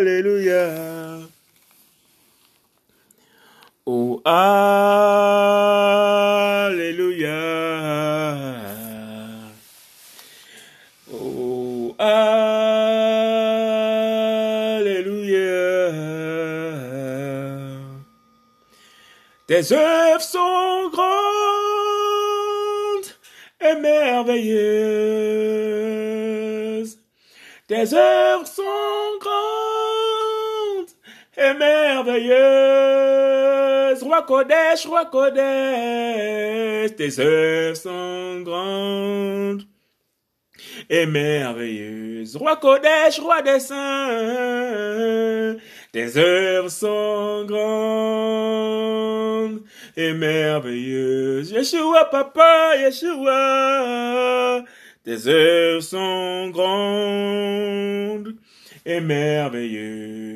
Alléluia. Oh, Alléluia. Oh, Alléluia. Tes œuvres sont grandes et merveilleuses. Tes œuvres sont grandes et merveilleuses. Roi Kodesh, Roi Kodesh, tes œuvres sont grandes et merveilleuses. Roi Kodesh, Roi des saints, tes œuvres sont grandes et merveilleuses. Yeshua, Papa, Yeshua, tes œuvres sont grandes et merveilleuses.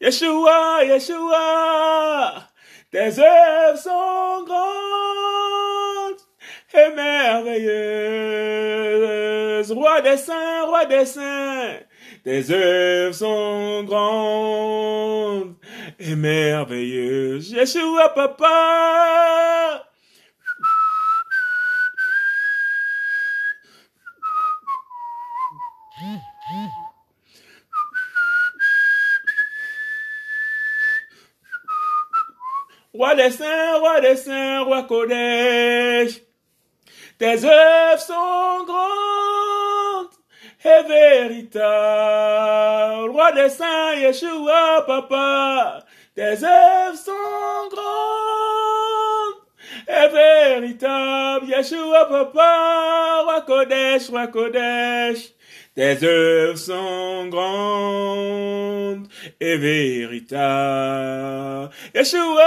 Yeshua, Yeshua, tes œuvres sont grandes et merveilleuses. Roi des saints, roi des saints, tes œuvres sont grandes et merveilleuses. Yeshua, papa. Roi des saints, roi des saints, roi Kodesh. Tes œuvres sont grandes et véritables. Roi des saints, Yeshua, papa. Tes œuvres sont grandes et véritables. Yeshua, papa. Roi Kodesh, roi Kodesh. Tes œuvres sont grandes et véritables. Yeshua,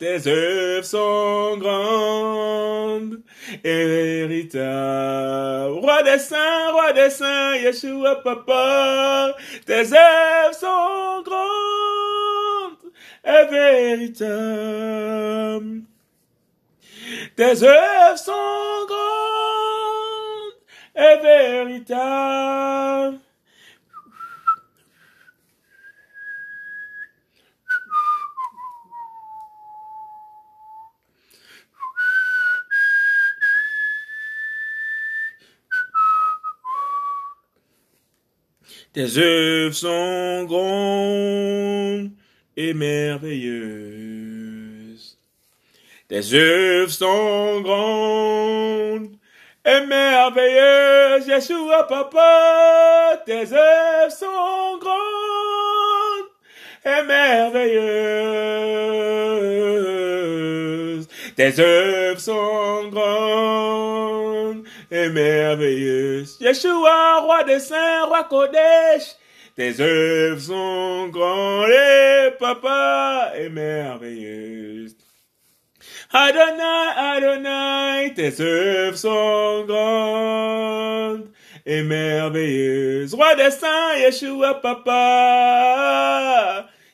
tes œuvres sont grandes et véritables. Roi des saints, roi des saints, Yeshua, papa, tes œuvres sont grandes et véritables. Tes œuvres sont grandes et véritable. Tes œuvres sont grandes et merveilleuses. Tes œuvres sont grandes et merveilleuse, Yeshua papa, tes œuvres sont grandes et merveilleuses. Tes œuvres sont grandes et merveilleuses. Yeshua, roi des saints, roi Kodesh, tes œuvres sont grandes et papa et merveilleuses. Adonai, Adonai, tes œuvres sont grandes et merveilleuses. Roi des saints, Yeshua, papa,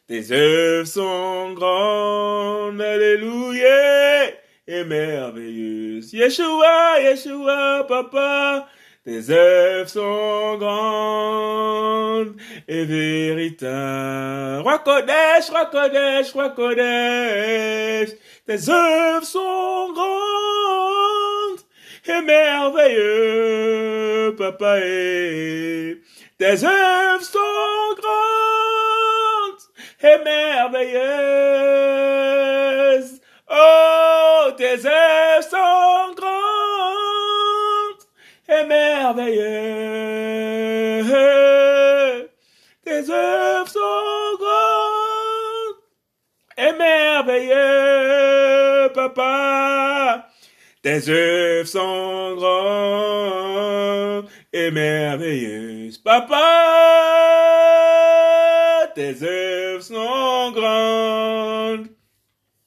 tes œuvres sont grandes, alléluia, et merveilleuses. Yeshua, Yeshua, papa, tes œuvres sont grandes et véritables. Roi Kodesh, Roi Kodesh, Roi Kodesh, tes œuvres sont grandes et merveilleuses, papa. Et tes œuvres sont grandes et merveilleuses. Oh, tes œuvres sont grandes et merveilleuses. Tes œuvres sont grandes et merveilleuses, papa. Tes œuvres sont grandes et merveilleuses, papa. Tes œuvres sont grandes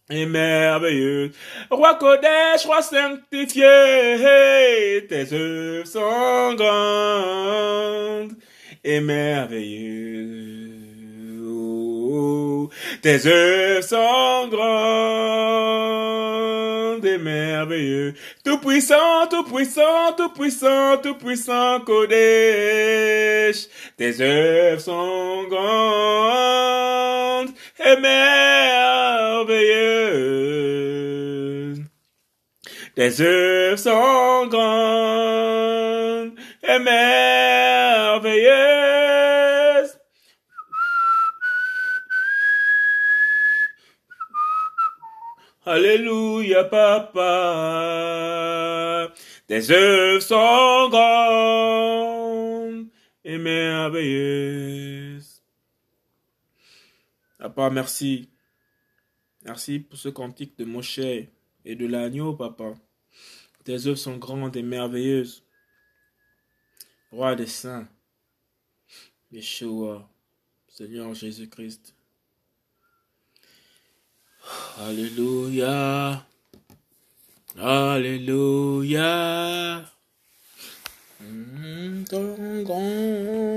et merveilleuses. Roi Kodesh, roi sanctifié, tes œuvres sont grandes et merveilleuses. Tes œuvres sont grandes et merveilleux. Tout puissant, tout puissant, tout puissant, tout puissant, Kodesh. Tes œuvres sont grandes et merveilleuses. Tes œuvres sont grandes et merveilleuses. Alléluia, papa. Tes œuvres sont grandes et merveilleuses. Papa, merci. Merci pour ce cantique de Moshe et de l'agneau, papa. Tes œuvres sont grandes et merveilleuses. Roi des saints, Yeshua, Seigneur Jésus-Christ. Alléluia. Alléluia. Mm, ton grand